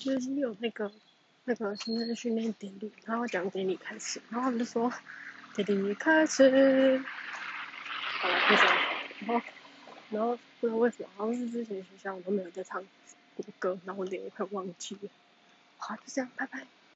就是有那个那个新生训练典礼，然后讲典礼开始，然后他们就说典礼开始，好了，就这样。然后然后不知道为什么，好像是之前学校我都没有在唱国歌，然后我脸也快忘记了。好，就这样，拜拜。